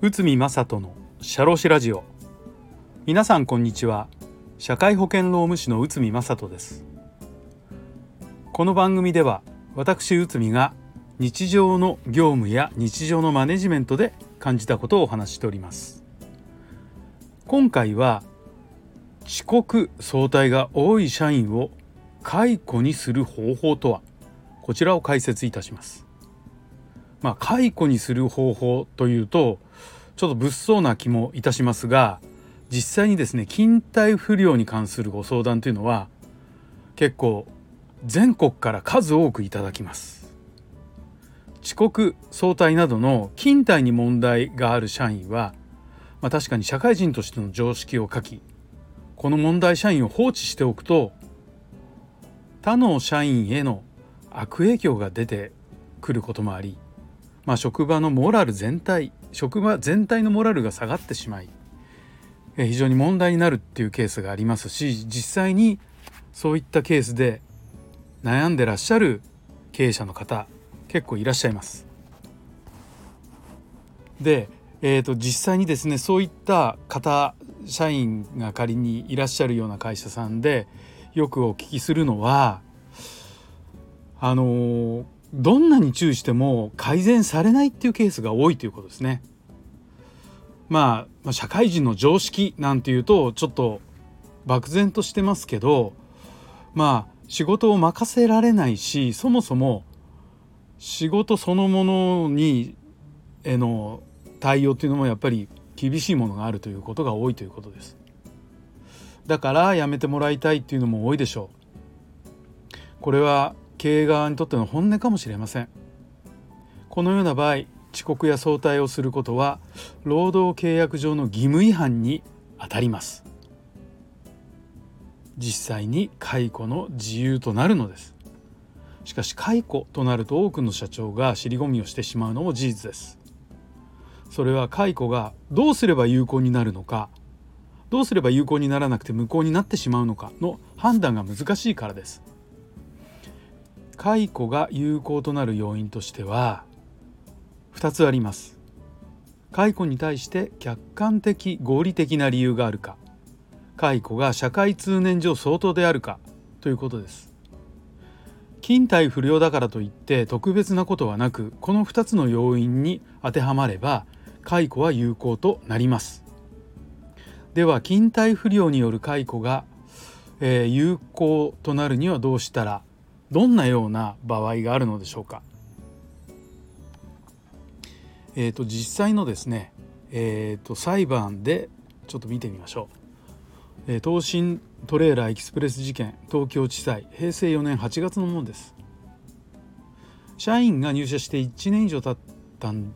内海正人のシャロラジオ。皆さんこんにちは。社会保険労務士の内海正人です。この番組では私内海が日常の業務や日常のマネジメントで感じたことをお話しております。今回は遅刻早退が多い社員を解雇にする方法とは？こちらを解説いたします。まあ解雇にする方法というとちょっと物騒な気もいたしますが実際にですね勤怠不良に関するご相談というのは結構全国から数多くいただきます。遅刻早退などの勤怠に問題がある社員は、まあ、確かに社会人としての常識を書きこの問題社員を放置しておくと他の社員への悪影響が出てくることもあり、まあ、職場のモラル全体職場全体のモラルが下がってしまい非常に問題になるっていうケースがありますし実際にそういったケースで悩んでらっしゃる経営者の方結構いらっしゃいます。で、えーと、実際にですねそういった方社員が仮にいらっしゃるような会社さんでよくお聞きするのはあのどんなに注意しても改善されないっていうケースが多いということですね。まあ社会人の常識なんていうとちょっと漠然としてますけどまあ仕事を任せられないしそもそも仕事そのものにへの対応っていうのもやっぱり厳しいものがあるということが多いということですだからやめてもらいたいっていうのも多いでしょうこれは経営側にとっての本音かもしれません。このような場合遅刻や早退をすることは労働契約上の義務違反にあたります。実際に解雇の自由となるのです。しかし解雇となると多くの社長が尻込みをしてしまうのも事実です。それは解雇がどうすれば有効になるのかどうすれば有効にならなくて無効になってしまうのかの判断が難しいからです。解雇が有効となる要因としては2つあります。解雇に対して客観的合理的な理由があるか解雇が社会通念上相当であるかということです。勤怠不良だからといって特別なことはなくこの2つの要因に当てはまれば解雇は有効となります。では勤怠不良による解雇が、えー、有効となるにはどうしたらどんなような場合があるのでしょうか？えーと、実際のですね、えーと、裁判でちょっと見てみましょう、えー、東進トレーラーエキスプレス事件東京地裁平成4年8月のものです。社員が入社して1年以上経ったん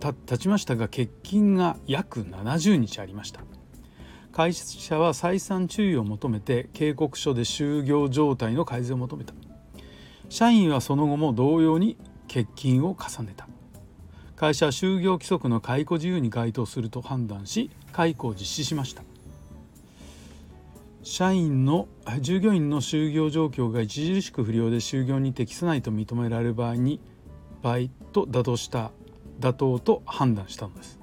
た経ちましたが欠勤が約70日ありました。会社は再三注意を求めて警告書で就業状態の改善を求めた。社員はその後も同様に欠勤を重ねた。会社は就業規則の解雇自由に該当すると判断し解雇を実施しました。社員の従業員の就業状況が著しく不良で就業に適さないと認められる場合に場合と妥当した妥当と判断したのです。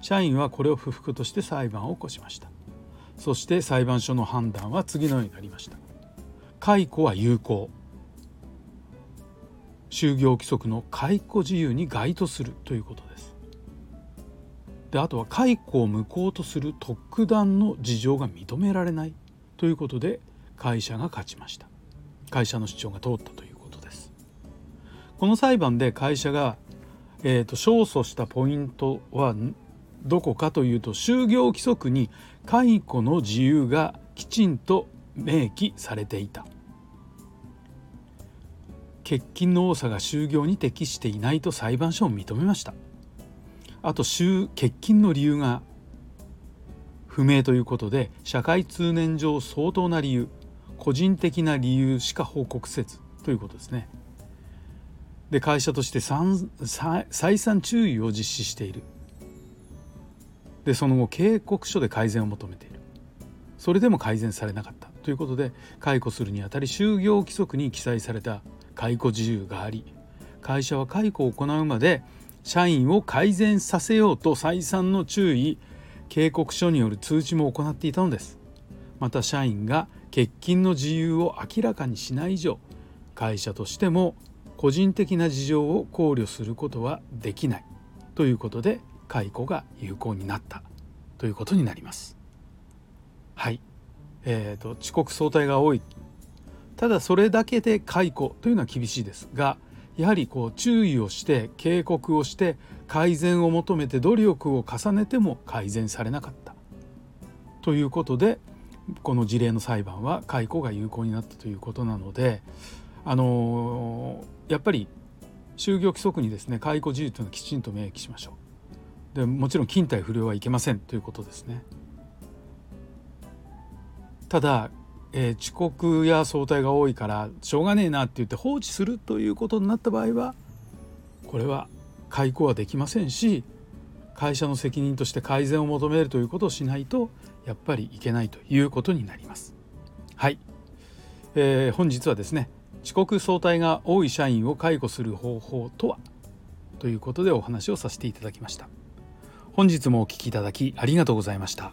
社員はこれを不服として裁判を起こしました。そして裁判所の判断は次のようになりました。解雇は有効。就業規則の解雇自由に該当するということです。であとは解雇を無効とする特段の事情が認められないということで会社が勝ちました。会社の主張が通ったということです。この裁判で会社がえーと、勝訴したポイントはどこかというと就業規則に解雇の自由がきちんと明記されていた。欠勤の多さが就業に適していないと裁判所を認めました。あと欠勤の理由が不明ということで社会通念上相当な理由個人的な理由しか報告せずということですね。で会社として再三注意を実施している。でその後警告書で改善を求めている。それでも改善されなかったということで解雇するにあたり就業規則に記載された解雇自由があり会社は解雇を行うまで社員を改善させようと再三の注意警告書による通知も行っていたのです。また社員が欠勤の自由を明らかにしない以上会社としても個人的な事情を考慮することはできない。ということで解雇が有効になった。ということになります。はい、えーと、遅刻早退が多い。ただそれだけで解雇というのは厳しいですがやはりこう注意をして警告をして改善を求めて努力を重ねても改善されなかった。ということでこの事例の裁判は解雇が有効になったということなのであのやっぱり就業規則にですね解雇自由というのはきちんと明記しましょう。でもちろん勤怠不良はいけませんということですね。ただえー、遅刻や早退が多いからしょうがねえなって言って放置するということになった場合はこれは解雇はできませんし会社の責任として改善を求めるということをしないとやっぱりいけないということになります。はい、えー、本日はですね遅刻早退が多い社員を解雇する方法とは？ということでお話をさせていただきました。本日もお聴きいただきありがとうございました。